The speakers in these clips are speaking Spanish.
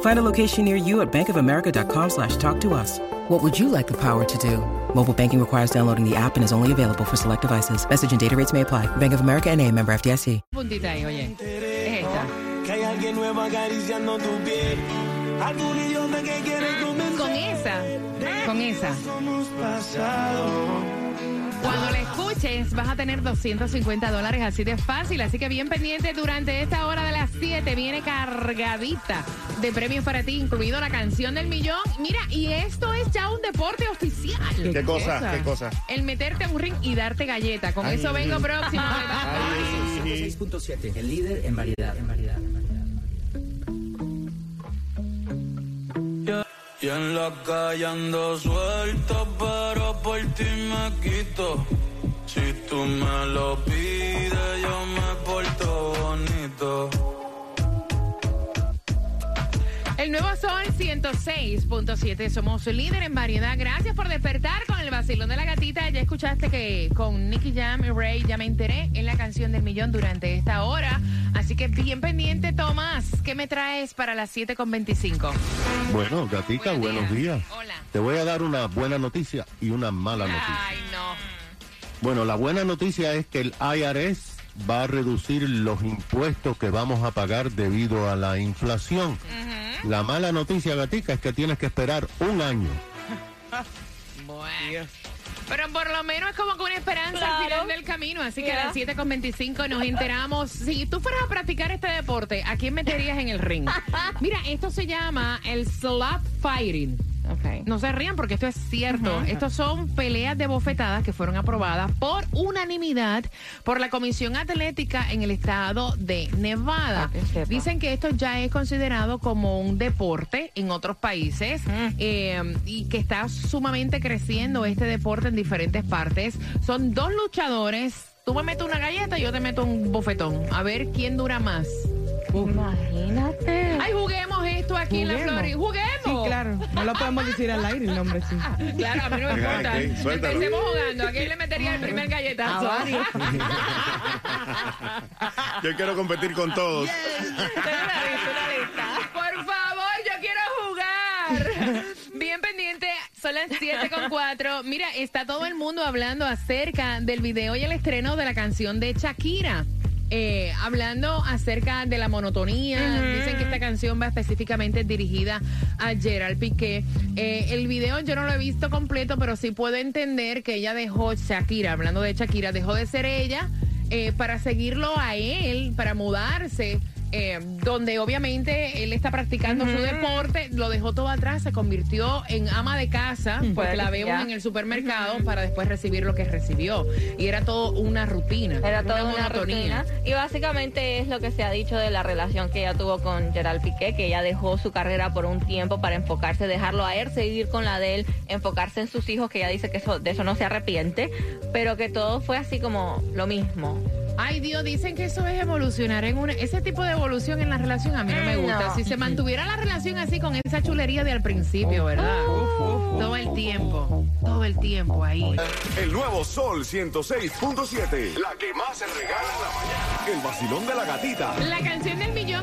Find a location near you at bankofamerica.com slash talk to us. What would you like the power to do? Mobile banking requires downloading the app and is only available for select devices. Message and data rates may apply. Bank of America and a member FDIC. Puntita ahí, oye. Es esta. Que hay alguien nuevo acariciando tu piel. Algún idiota que quiere ah, comenzar. Con esa, con esa. Somos pasado. Cuando vas a tener 250 dólares así de fácil, así que bien pendiente durante esta hora de las 7 viene cargadita de premios para ti, incluido la canción del millón. Mira, y esto es ya un deporte oficial. ¿Qué cosa? ¿Qué cosa? El meterte a un ring y darte galleta. Con eso vengo próximo. 6.7, el líder en variedad, en variedad, en variedad. Y en la calle ando suelto, pero por ti me quito. Si tú me lo pides, yo me porto bonito. El nuevo Sol 106.7. Somos líder en variedad. Gracias por despertar con el vacilón de la gatita. Ya escuchaste que con Nicky Jam y Ray ya me enteré en la canción del millón durante esta hora. Así que bien pendiente, Tomás. ¿Qué me traes para las 7.25? Bueno, Gatica, Buenos buenos días. días. Hola. Te voy a dar una buena noticia y una mala noticia. Ay, no. Bueno, la buena noticia es que el IRS va a reducir los impuestos que vamos a pagar debido a la inflación. La mala noticia, Gatica, es que tienes que esperar un año. Bueno. Pero por lo menos es como que una esperanza al final del camino. Así que a las 7.25 nos enteramos. Si tú fueras a practicar este deporte, ¿a quién meterías en el ring? Mira, esto se llama el slap fighting. No se rían porque esto es cierto. Estos son peleas de bofetadas que fueron aprobadas por unanimidad por la Comisión Atlética en el estado de Nevada. Dicen que esto ya es considerado como un deporte en otros países eh, y que está sumamente creciendo este deporte en diferentes partes. Son dos luchadores. Tú me metes una galleta y yo te meto un bofetón. A ver quién dura más. Imagínate. Ay, juguemos esto aquí en la Juguemos. Florida. Juguemos. Sí, claro. No lo podemos decir al aire el nombre, sí. Claro, a mí no me importa. Empecemos jugando. ¿A quién le metería el primer galletazo? Yo quiero competir con todos. Por favor, yo quiero jugar. Bien pendiente, son las 7 con 4. Mira, está todo el mundo hablando acerca del video y el estreno de la canción de Shakira. Eh, hablando acerca de la monotonía, dicen que esta canción va específicamente dirigida a Gerald Piqué. Eh, el video yo no lo he visto completo, pero sí puedo entender que ella dejó Shakira, hablando de Shakira, dejó de ser ella eh, para seguirlo a él, para mudarse. Eh, donde obviamente él está practicando su deporte, lo dejó todo atrás, se convirtió en ama de casa, porque Puede la vemos ya. en el supermercado para después recibir lo que recibió. Y era todo una rutina. Era toda una monotonía. rutina. Y básicamente es lo que se ha dicho de la relación que ella tuvo con Gerald Piqué, que ella dejó su carrera por un tiempo para enfocarse, dejarlo a él, seguir con la de él, enfocarse en sus hijos, que ella dice que eso, de eso no se arrepiente, pero que todo fue así como lo mismo. Ay, Dios, dicen que eso es evolucionar en una. Ese tipo de evolución en la relación a mí no me gusta. Si se mantuviera la relación así con esa chulería de al principio, ¿verdad? Todo el tiempo. Todo el tiempo ahí. El nuevo Sol 106.7. La que más se regala en la mañana. El vacilón de la gatita. La canción del millón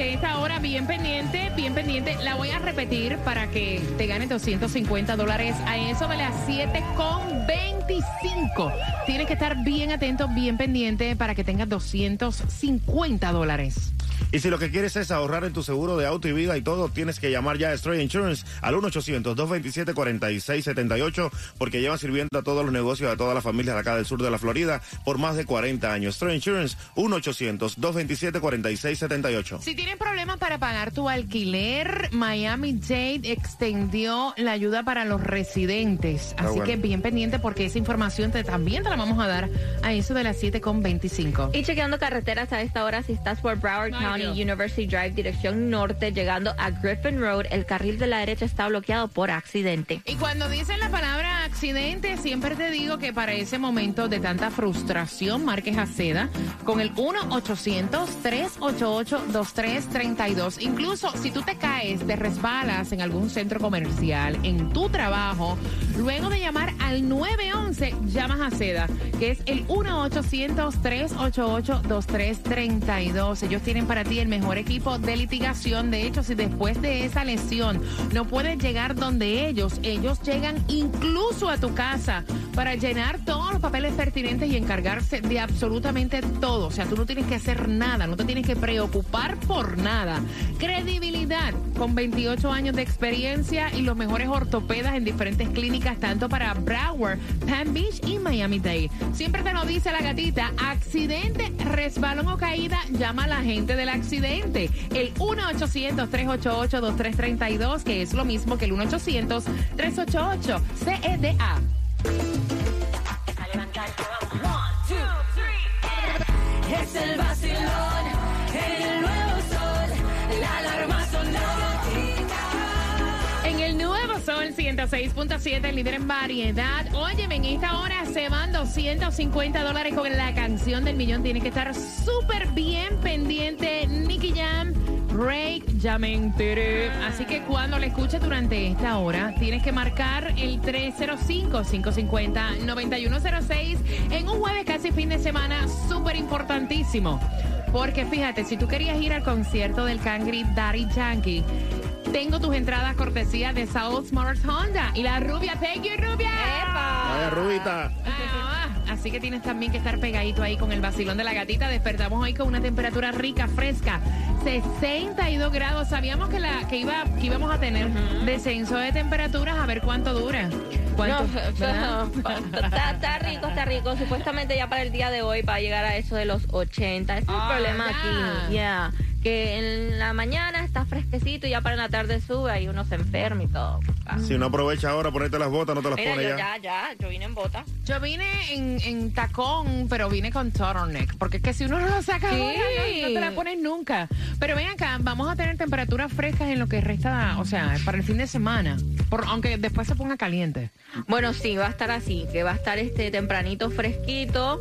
esta hora bien pendiente, bien pendiente. La voy a repetir para que te ganes 250 dólares a eso de las 7 con 25. Tienes que estar bien atento, bien pendiente para que tengas 250 dólares. Y si lo que quieres es ahorrar en tu seguro de auto y vida y todo, tienes que llamar ya a Stray Insurance al 1-800-227-4678 porque llevan sirviendo a todos los negocios, a todas las familias de acá del sur de la Florida por más de 40 años. Stray Insurance, 1-800-227-4678. Si tienes problemas para pagar tu alquiler, Miami-Dade extendió la ayuda para los residentes. Ah, Así bueno. que bien pendiente porque esa información te, también te la vamos a dar a eso de las 7.25. Y chequeando carreteras a esta hora, si estás por Broward Ay, University Drive, dirección norte, llegando a Griffin Road, el carril de la derecha está bloqueado por accidente. Y cuando dicen la palabra accidente, siempre te digo que para ese momento de tanta frustración, marques a seda con el 1-800-388-2332. Incluso si tú te caes, te resbalas en algún centro comercial, en tu trabajo, luego de llamar al 911, llamas a seda, que es el 1-800-388-2332. Ellos tienen para ti el mejor equipo de litigación. De hecho, si después de esa lesión no puedes llegar donde ellos, ellos llegan incluso a tu casa para llenar todos los papeles pertinentes y encargarse de absolutamente todo. O sea, tú no tienes que hacer nada, no te tienes que preocupar por nada. Credibilidad con 28 años de experiencia y los mejores ortopedas en diferentes clínicas, tanto para Broward, Palm Beach y Miami-Dade. Siempre te lo dice la gatita, accidente, resbalón o caída, llama a la gente del accidente. El 1-800-388-2332, que es lo mismo que el 1-800-388-CEDA. En el nuevo sol, la alarma sonó. En el nuevo Sol 106.7, el líder en variedad. Óyeme, en esta hora se van 250 dólares con la canción del millón. Tienes que estar súper bien pendiente. Nicky Jam, Break, ya me enteré. Así que cuando la escuches durante esta hora, tienes que marcar el 305-550-9106 en un jueves casi fin de semana súper importantísimo. Porque fíjate, si tú querías ir al concierto del Cangri Daddy Yankee, tengo tus entradas cortesía de South Smart Honda y la rubia. Thank you, rubia. Vaya, Rubita. Ah, Así que tienes también que estar pegadito ahí con el vacilón de la gatita. Despertamos hoy con una temperatura rica, fresca, 62 grados. Sabíamos que la que iba que íbamos a tener descenso de temperaturas, a ver cuánto dura. ¿Cuánto? No, ¿verdad? está, está rico, está rico. Supuestamente ya para el día de hoy va a llegar a eso de los 80. Ese es el Ah, problema ya. aquí. Ya. Que en la mañana está fresquecito y ya para la tarde sube y uno se enferma y todo. Ah. Si no aprovecha ahora, ponerte las botas, no te las Mira, pone yo ya. ya, ya, yo vine en bota. Yo vine en, en tacón, pero vine con turtleneck. Porque es que si uno no lo saca Sí. ahora, no, no te la pones nunca. Pero ven acá, vamos a tener temperaturas frescas en lo que resta, o sea, para el fin de semana. Por, aunque después se ponga caliente. Bueno, sí, va a estar así, que va a estar este tempranito fresquito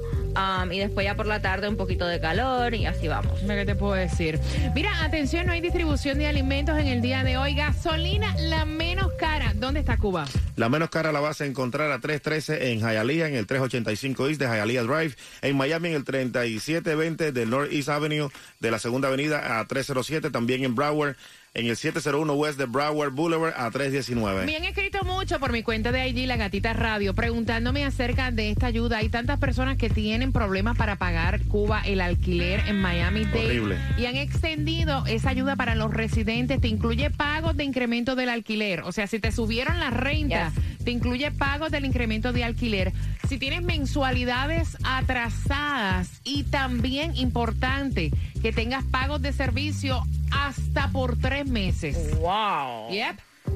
y después ya por la tarde un poquito de calor y así vamos. ¿Qué te puedo decir? Mira, atención, no hay distribución de alimentos en el día de hoy. Gasolina, la menos cara. ¿Dónde está Cuba? La menos cara la vas a encontrar a 313 en Hialeah, en el 385 East de Hialeah Drive. En Miami, en el 3720 del North East Avenue de la Segunda Avenida a 307. También en Broward, en el 701 West de Broward Boulevard a 319. Me han escrito mucho por mi cuenta de IG, La Gatita Radio, preguntándome acerca de esta ayuda. Hay tantas personas que tienen problemas para pagar Cuba el alquiler en Miami Dade. Horrible. Y han extendido esa ayuda para los residentes. Te incluye pagos de incremento del alquiler. O sea, si te subieron la renta, te incluye pagos del incremento de alquiler. Si tienes mensualidades atrasadas y también importante que tengas pagos de servicio hasta por tres meses. Wow. Yep.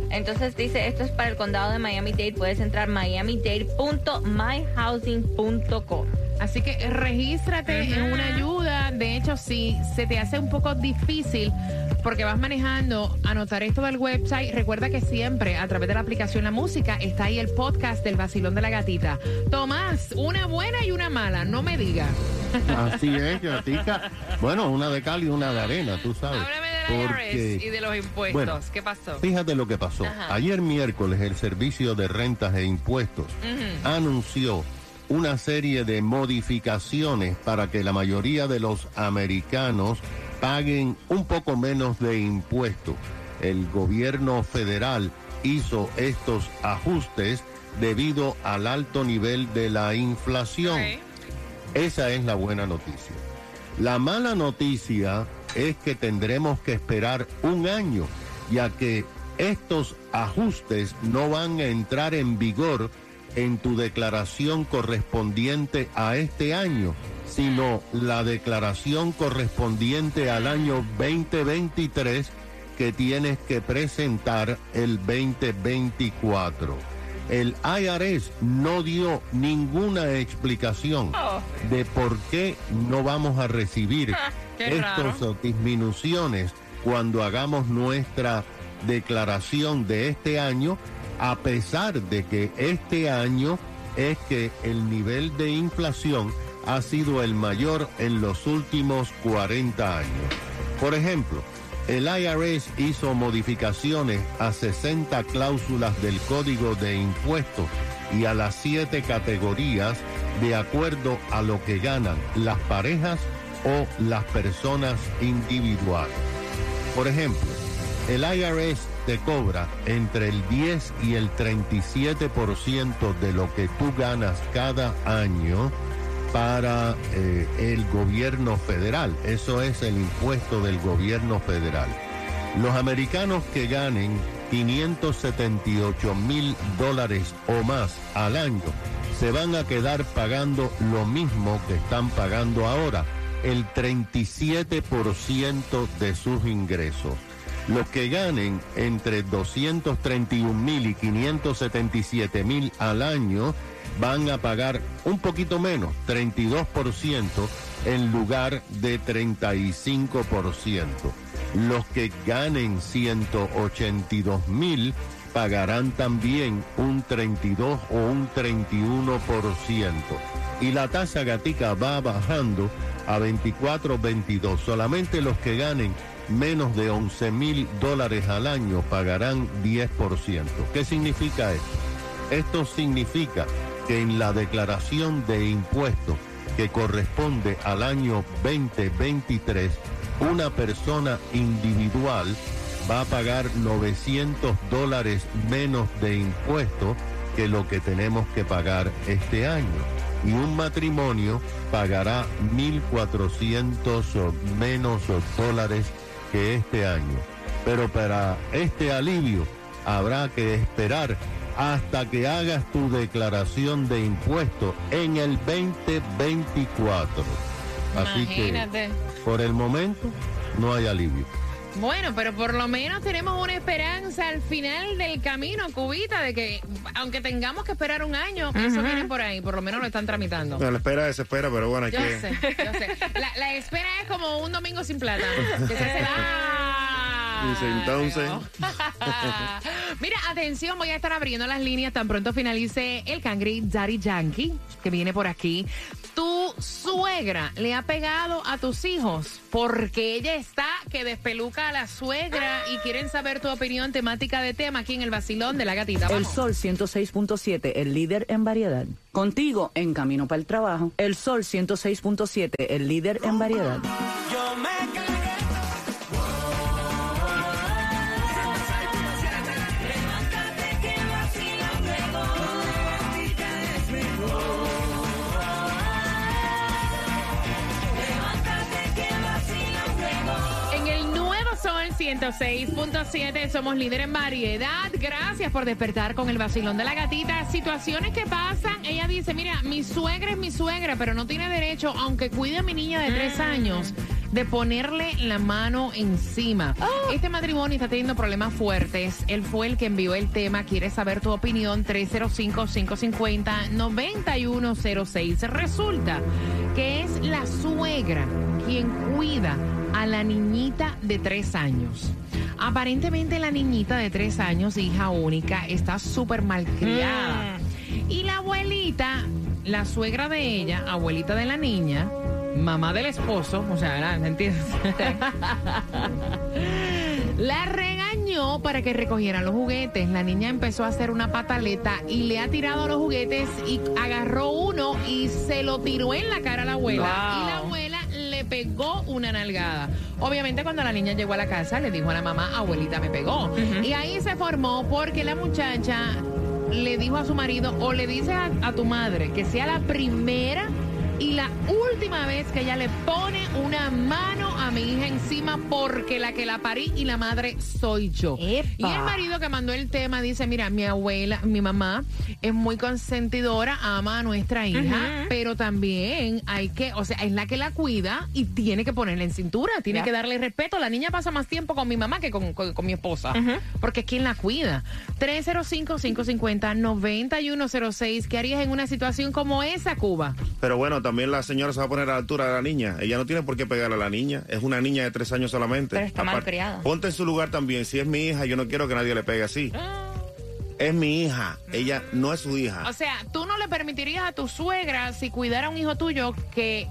Entonces dice, esto es para el condado de Miami-Dade. Puedes entrar miamidade.myhousing.com. Así que regístrate en una ayuda. De hecho, si se te hace un poco difícil porque vas manejando, anotar esto del website, recuerda que siempre a través de la aplicación La Música está ahí el podcast del vacilón de la gatita. Tomás, una buena y una mala, no me digas. Así es, gatica. Bueno, una de cal y una de arena, tú sabes. Háblame Porque- y de los impuestos. Bueno, ¿Qué pasó? Fíjate lo que pasó. Ajá. Ayer miércoles el Servicio de Rentas e Impuestos anunció una serie de modificaciones para que la mayoría de los americanos paguen un poco menos de impuestos. El gobierno federal hizo estos ajustes debido al alto nivel de la inflación. Esa es la buena noticia. La mala noticia es que tendremos que esperar un año, ya que estos ajustes no van a entrar en vigor en tu declaración correspondiente a este año, sino la declaración correspondiente al año 2023 que tienes que presentar el 2024. El IRS no dio ninguna explicación de por qué no vamos a recibir raro. estos disminuciones cuando hagamos nuestra declaración de este año, a pesar de que este año es que el nivel de inflación ha sido el mayor en los últimos 40 años. Por ejemplo, el IRS hizo modificaciones a 60 cláusulas del Código de Impuestos y a las siete categorías de acuerdo a lo que ganan las parejas o las personas individuales. Por ejemplo, el IRS te cobra entre el 10 y el 37% de lo que tú ganas cada año para eh, el gobierno federal. Eso es el impuesto del gobierno federal. Los americanos que ganen 578 mil dólares o más al año se van a quedar pagando lo mismo que están pagando ahora, el 37% de sus ingresos. Los que ganen entre 231 mil y 577 mil al año van a pagar un poquito menos, 32% en lugar de 35%. Los que ganen 182 mil pagarán también un 32 o un 31%. Y la tasa gatica va bajando a 24, 22. Solamente los que ganen menos de 11 mil dólares al año pagarán 10%. ¿Qué significa esto? Esto significa que en la declaración de impuestos que corresponde al año 2023, una persona individual va a pagar 900 dólares menos de impuestos que lo que tenemos que pagar este año. Y un matrimonio pagará 1.400 menos dólares que este año. Pero para este alivio habrá que esperar hasta que hagas tu declaración de impuestos en el 2024. Así Imagínate. que por el momento no hay alivio. Bueno, pero por lo menos tenemos una esperanza al final del camino, Cubita, de que aunque tengamos que esperar un año, eso viene por ahí, por lo menos lo están tramitando. No, la espera desespera, pero bueno, hay Yo que... sé, yo sé. La, la espera es como un domingo sin plata. Que se hace Dice, entonces... Mira, atención, voy a estar abriendo las líneas tan pronto finalice el Cangri Daddy Yankee, que viene por aquí. Tu suegra le ha pegado a tus hijos porque ella está que despeluca a la suegra y quieren saber tu opinión temática de tema aquí en el vacilón de la gatita. El. Sol 106.7, el líder en variedad. Contigo en camino para el trabajo. El Sol 106.7, el líder en variedad. Yo me 106.7 somos líder en variedad. Gracias por despertar con el vacilón de la gatita. Situaciones que pasan. Ella dice, mira, mi suegra es mi suegra, pero no tiene derecho, aunque cuide a mi niña de tres años, de ponerle la mano encima. Este matrimonio está teniendo problemas fuertes. Él fue el que envió el tema. Quiere saber tu opinión. 305-550-9106. Resulta que es la suegra quien cuida a la niñita de tres años. Aparentemente la niñita de tres años, hija única, está súper malcriada. Y la abuelita, la suegra de ella, abuelita de la niña, mamá del esposo, o sea, ¿verdad? ¿me entiendes? La regañó para que recogieran los juguetes. La niña empezó a hacer una pataleta y le ha tirado los juguetes y agarró uno y se lo tiró en la cara a la abuela. Wow. Y la abuela pegó una nalgada. Obviamente cuando la niña llegó a la casa le dijo a la mamá, abuelita me pegó. Y ahí se formó porque la muchacha le dijo a su marido o le dice a, a tu madre que sea la primera y la última vez que ella le pone una mano a mi hija encima porque la que la parí y la madre soy yo. Y el marido que mandó el tema dice, mira, mi abuela, mi mamá es muy consentidora, ama a nuestra hija, pero también hay que, o sea, es la que la cuida y tiene que ponerla en cintura, tiene Ya. que darle respeto. La niña pasa más tiempo con mi mamá que con, con- con mi esposa, porque es quien la cuida. 305-550-9106, ¿qué harías en una situación como esa, Cuba? Pero bueno, también la señora se va a poner a la altura de la niña. Ella no tiene por qué pegarle a la niña. Es una niña de tres años solamente. Pero está mal criada. Ponte en su lugar también. Si es mi hija, yo no quiero que nadie le pegue así. Es mi hija. Ella no es su hija. O sea, tú no le permitirías a tu suegra, si cuidara a un hijo tuyo, que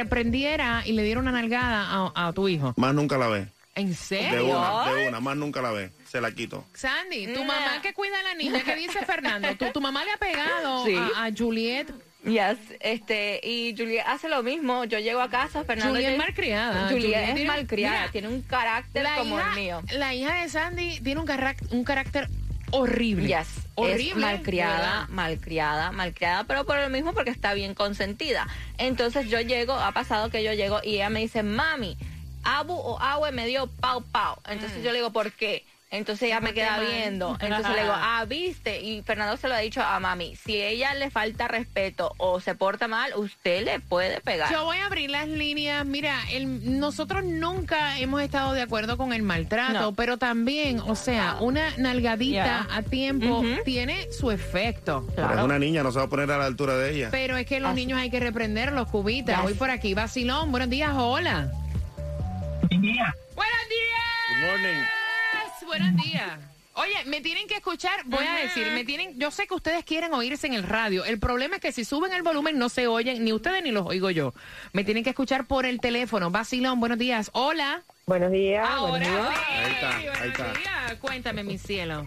reprendiera y le diera una nalgada a, a tu hijo. Más nunca la ve. ¿En De serio? una, de una. Más nunca la ve. Se la quito. Sandy, tu mamá que cuida a la niña, ¿qué dice Fernando? ¿Tu, tu mamá le ha pegado Sí. a, a Juliet? Yes, este, y Juliet hace lo mismo. Yo llego a casa, Fernando. Juliet ya- es malcriada. Juliet, Juliet es tiene- malcriada, mira, tiene un carácter como hija, el mío. la hija de Sandy tiene un, carac- un carácter horrible. Yes, horrible. es malcriada, malcriada, malcriada, pero por lo mismo porque está bien consentida. Entonces yo llego, ha pasado que yo llego y ella me dice, mami, Abu o Awe me dio pau pau. Entonces yo le digo, ¿por qué? Entonces ella me queda viendo. Entonces le digo, ah, viste. Y Fernando se lo ha dicho a mami, si ella le falta respeto o se porta mal, usted le puede pegar. Yo voy a abrir las líneas. Mira, el- nosotros nunca hemos estado de acuerdo con el maltrato, No. pero también, o sea, una nalgadita a tiempo tiene su efecto. Pero es una niña, no se va a poner a la altura de ella. Pero es que los Así. niños hay que reprenderlos, cubitas. Ya. Voy por aquí, vacilón. Buenos días, hola. Buenos días. Good morning. Buenos días. Oye, me tienen que escuchar, voy a decir, me tienen, yo sé que ustedes quieren oírse en el radio. El problema es que si suben el volumen no se oyen, ni ustedes ni los oigo yo. Me tienen que escuchar por el teléfono. Vacilón, buenos días. Hola. Buenos días. Ahora buenos días. sí. Ahí está, ahí Buenos está. días. Cuéntame, mi cielo.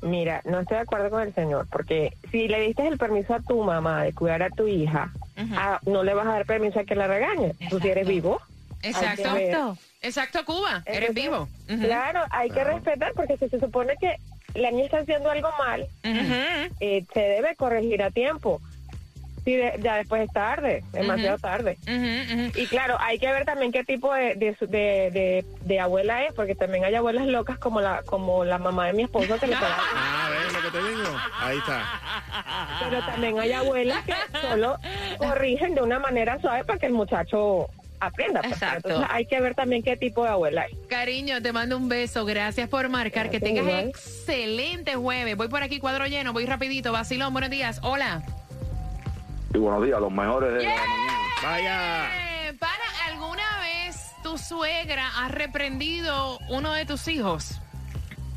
Mira, no estoy de acuerdo con el señor, porque si le diste el permiso a tu mamá de cuidar a tu hija, ah, no le vas a dar permiso a que la regañe. Tú si eres vivo. hay que Exacto. Exacto, Cuba. Eres Entonces, vivo. Ujú. Claro, hay que respetar, porque si se supone que la niña está haciendo algo mal, eh, se debe corregir a tiempo. Si de- ya después es tarde, demasiado tarde. Ujú. Y claro, hay que ver también qué tipo de, de, su- de, de- de abuela es, porque también hay abuelas locas como la como la mamá de mi esposo que le pega. Ah, ¿ves lo que te digo? Ahí está. Pero también hay abuelas que solo corrigen de una manera suave para que el muchacho aprenda. pues. Exacto. Entonces hay que ver también qué tipo de abuela es. Cariño, te mando un beso. Gracias por marcar. Que tengas igual. excelente jueves. Voy por aquí, cuadro lleno. Voy rapidito. Vacilón, buenos días. Hola. Y buenos días, los mejores de la mañana. Vaya. Para, ¿alguna vez tu suegra ha reprendido uno de tus hijos?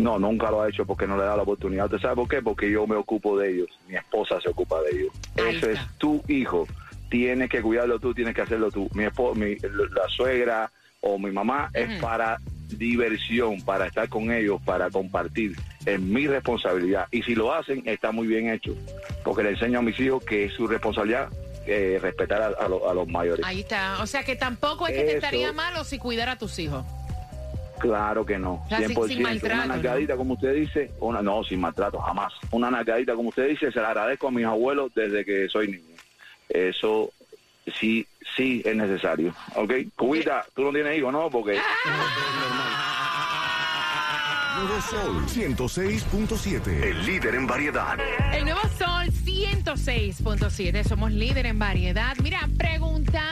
No, nunca lo ha hecho porque no le da la oportunidad. ¿Usted sabe por qué? Porque yo me ocupo de ellos. Mi esposa se ocupa de ellos. Ese es tu hijo. Tienes que cuidarlo tú, tienes que hacerlo tú. Mi, espo- mi la suegra o mi mamá es para diversión, para estar con ellos, para compartir. Es mi responsabilidad. Y si lo hacen, está muy bien hecho. Porque le enseño a mis hijos que es su responsabilidad eh, respetar a, a lo- a los mayores. Ahí está. O sea que tampoco es que te Eso. estaría malo si cuidara a tus hijos. Claro que no, O sea, sin- 100%. sin maltrato, una ¿no? nalgadita, como usted dice, una, no, sin maltrato, jamás. Una nalgadita, como usted dice, se la agradezco a mis abuelos desde que soy niño. Eso sí, sí es necesario. ¿Ok? Cubita, tú no tienes hijos, ¿no? Porque... Nuevo Sol 106.7. El líder en variedad. El nuevo Sol 106.7, somos líder en variedad. Mira, preguntándote,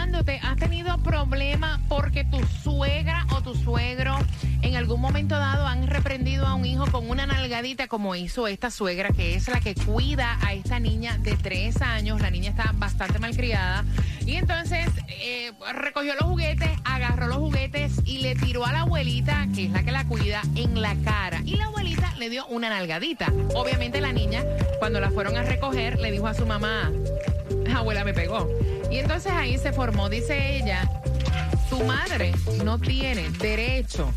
a un hijo con una nalgadita como hizo esta suegra, que es la que cuida a esta niña de tres años? La niña está bastante malcriada. Y entonces eh, recogió los juguetes, agarró los juguetes y le tiró a la abuelita, que es la que la cuida, en la cara. Y la abuelita le dio una nalgadita. Obviamente la niña, cuando la fueron a recoger, le dijo a su mamá, abuela me pegó. Y entonces ahí se formó, dice ella, tu madre no tiene derecho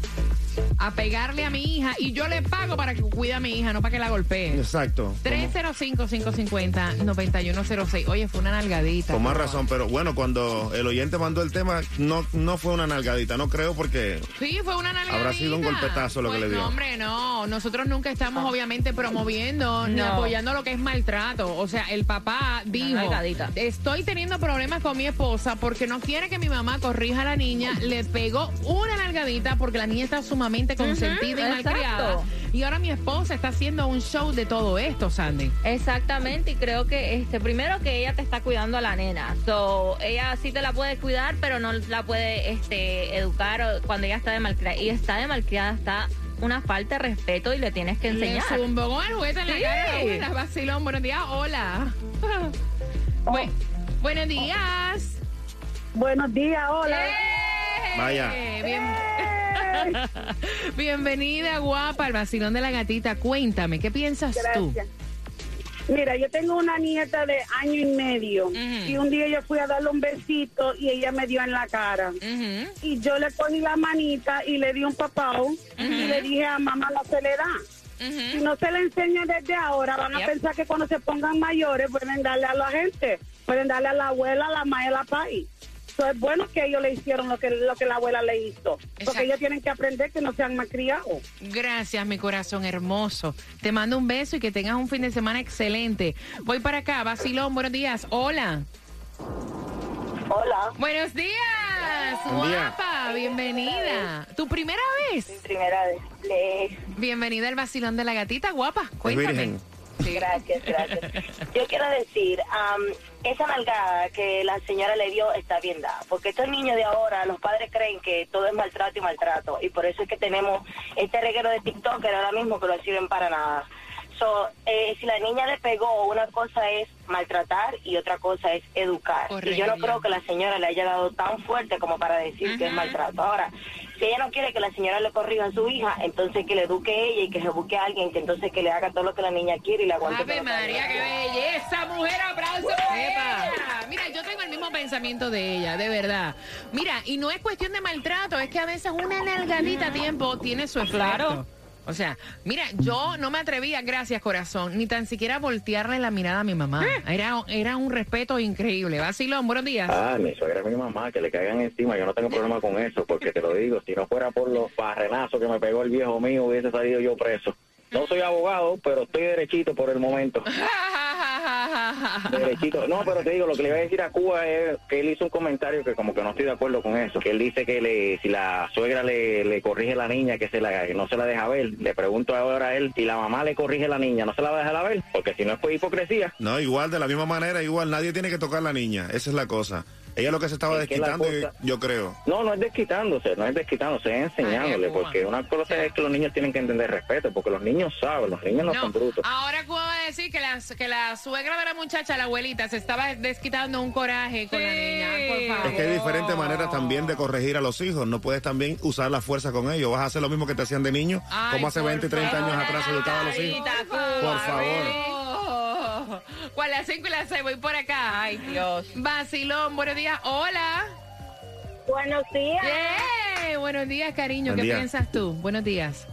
a pegarle a mi hija y yo le pago para que cuide a mi hija, no para que la golpee. Exacto. 305-550-9106. Oye, fue una nalgadita. Con más razón, pero bueno, cuando el oyente mandó el tema, no, no fue una nalgadita, no creo porque Sí, fue una nalgadita. Habrá sido un golpetazo lo que Pues le dio. No, hombre, no. Nosotros nunca estamos, obviamente, promoviendo ni No. apoyando lo que es maltrato. O sea, el papá dijo: nalgadita. Estoy teniendo problemas con mi esposa porque no quiere que mi mamá corrija a la niña. Le pegó una nalgadita porque la niña está sumamente consentida y exacto. malcriada. Y ahora mi esposa está haciendo un show de todo esto, Sandy. Exactamente, y creo que este primero que ella te está cuidando a la nena. So, ella sí te la puede cuidar, pero no la puede este educar cuando ella está de malcriada. Y está de malcriada, está una falta de respeto y le tienes que enseñar. Le zumbó con el juguete en la Sí. cara. vacilón. Buenos días. Hola. Bu- buenos días. Buenos días, hola. Vaya. Eh, bien- Bienvenida, guapa, al vacilón de la gatita. Cuéntame, ¿qué piensas tú? Mira, yo tengo una nieta de año y medio y un día yo fui a darle un besito y ella me dio en la cara. Y yo le cogí la manita y le di un papao y le dije a mamá le da. Si no se le enseña desde ahora, van a pensar que cuando se pongan mayores pueden darle a la gente, pueden darle a la abuela, a la madre, a la país. So, es bueno que ellos le hicieron lo que, lo que la abuela le hizo, Exacto. porque ellos tienen que aprender que no sean malcriados. Gracias, mi corazón hermoso. Te mando un beso y que tengas un fin de semana excelente. Voy para acá, vacilón, buenos días. Hola. Hola. Buenos días, Buen día. guapa, bienvenida. ¿Tu primera vez? Primera vez. Bienvenida al vacilón de la gatita, guapa. Cuéntame. Sí. Gracias, gracias. Yo quiero decir, am, esa nalgada que la señora le dio está bien dada, porque estos niños de ahora, los padres creen que todo es maltrato y maltrato, y por eso es que tenemos este reguero de TikTok ahora mismo que no sirven para nada. So, eh, si la niña le pegó, una cosa es maltratar y otra cosa es educar. Y yo no creo que la señora le haya dado tan fuerte como para decir que es maltrato. Ahora, si ella no quiere que la señora le corrija a su hija, entonces que le eduque ella y que se busque a alguien que entonces que le haga todo lo que la niña quiere y le aguante. Ave María, la qué belleza, mujer, aplauso. para ella. Mira, yo tengo el mismo pensamiento de ella, de verdad. Mira, y no es cuestión de maltrato, es que a veces una nalgadita a tiempo tiene su efecto. Claro. O sea, mira, yo no me atrevía, gracias corazón, ni tan siquiera a voltearle la mirada a mi mamá. Era, era un respeto increíble. Vacilón, buenos días. Ah, mi suegra es mi mamá, que le caigan encima. Yo no tengo problema con eso, porque te lo digo, si no fuera por los barrenazos que me pegó el viejo mío, hubiese salido yo preso. No soy abogado, pero estoy derechito por el momento. Derechito. No, pero te digo, lo que le iba a decir a Cuba es que él hizo un comentario que como que no estoy de acuerdo con eso. Que él dice que le, si la suegra le, le corrige a la niña, que, se la, que no se la deja ver. Le pregunto ahora a él, si la mamá le corrige a la niña, ¿no se la va a dejar ver? Porque si no es hipocresía. No, igual, de la misma manera, igual, nadie tiene que tocar a la niña. Esa es la cosa. Ella lo que se estaba Es desquitando, cosa- yo creo. No, no es desquitándose, no es desquitándose, es enseñándole, porque una cosa es que los niños tienen que entender respeto, porque los niños saben, los niños no, No, son brutos. ahora Cuba va a decir que la, que la suegra de la muchacha, la abuelita, se estaba desquitando un coraje con la niña. Por favor. Es que hay diferentes maneras también de corregir a los hijos. No puedes también usar la fuerza con ellos. Vas a hacer lo mismo que te hacían de niño, Ay, como hace por 20, 30 años atrás se educaba a los hijos. Por favor. ¿Cuál las 5 y las 6? Voy por acá. Ay, Dios. Vacilón, buenos días. Hola. Buenos días. Yeah, Buenos días, cariño. Buen ¿Qué día. piensas tú? Buenos días.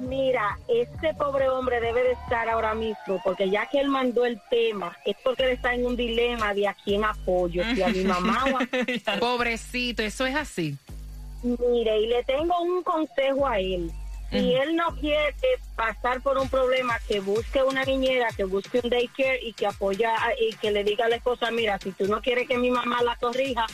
Mira, este pobre hombre debe de estar ahora mismo, porque ya que él mandó el tema, es porque él está en un dilema de a quién apoyo, si a mi mamá o a... Pobrecito, eso es así. Mire, y le tengo un consejo a él. Si él no quiere pasar por un problema, que busque una niñera, que busque un daycare y que apoya y que le diga a la esposa, mira, si tú no quieres que mi mamá la corrija,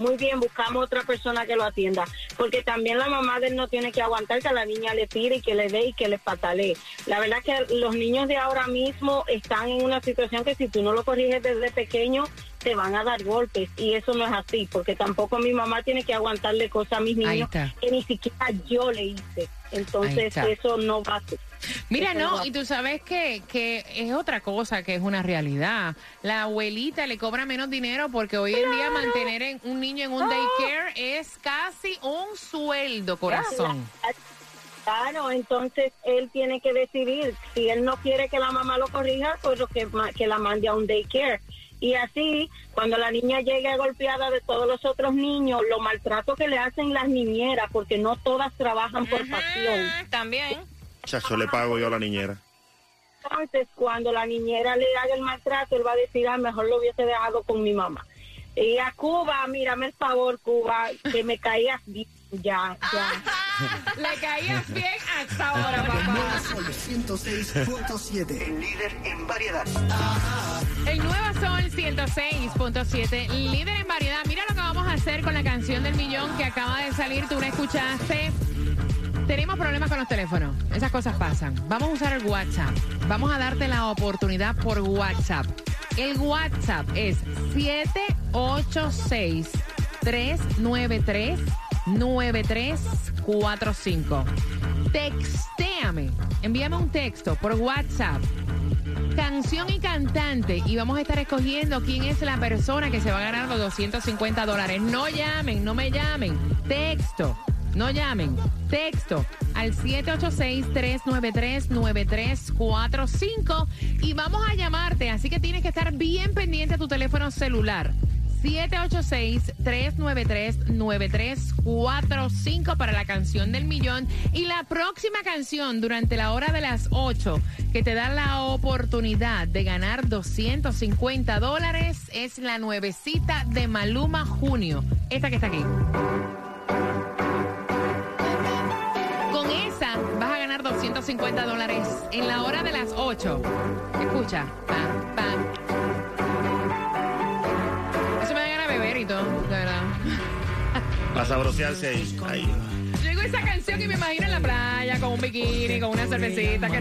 muy bien, buscamos otra persona que lo atienda. Porque también la mamá de él no tiene que aguantar que a la niña le tire y que le dé y que le patalee. La verdad que los niños de ahora mismo están en una situación que si tú no lo corriges desde pequeño, te van a dar golpes. Y eso no es así, porque tampoco mi mamá tiene que aguantarle cosas a mis niños que ni siquiera yo le hice. Entonces eso no va a ser. Mira, no y tú sabes que, que es otra cosa que es una realidad. La abuelita le cobra menos dinero porque hoy en día mantener en- un niño en un daycare es casi un sueldo, corazón. Claro, entonces él tiene que decidir. Si él no quiere que la mamá lo corrija, pues lo que, ma- que la mande a un daycare. Y así, cuando la niña llegue golpeada de todos los otros niños, los maltratos que le hacen las niñeras, porque no todas trabajan por pasión. También. Chacho, le pago yo a la niñera. Entonces, cuando la niñera le haga el maltrato, él va a decir, ah, mejor lo hubiese dejado con mi mamá. Y a Cuba, mírame el favor, Cuba, que me caías bien, ya, ya. Le caías bien hasta ahora, papá. Sol 106.7, el líder en variedad. El Nueva Sol 106.7, líder en variedad. Mira lo que vamos a hacer con la canción del millón que acaba de salir. Tú la escuchaste. Tenemos problemas con los teléfonos. Esas cosas pasan. Vamos a usar el WhatsApp. Vamos a darte la oportunidad por WhatsApp. El WhatsApp es 786 393 9345. Textéame. Envíame un texto por WhatsApp. Canción y cantante. Y vamos a estar escogiendo quién es la persona que se va a ganar los 250 dólares. No llamen, no me llamen. Texto. No llamen. Texto al 786-393-9345 y vamos a llamarte. Así que tienes que estar bien pendiente a tu teléfono celular. 786-393-9345 para la canción del millón. Y la próxima canción durante la hora de las 8 que te da la oportunidad de ganar 250 dólares es la nuevecita de Maluma Junio. Esta que está aquí. 250 dólares en la hora de las 8. Escucha. Pam, pam. Eso me da ganas de beber y todo, de verdad. Para sabrosearse ahí. ahí. Esa canción y me imagino en la playa con un bikini, con una cervecita. que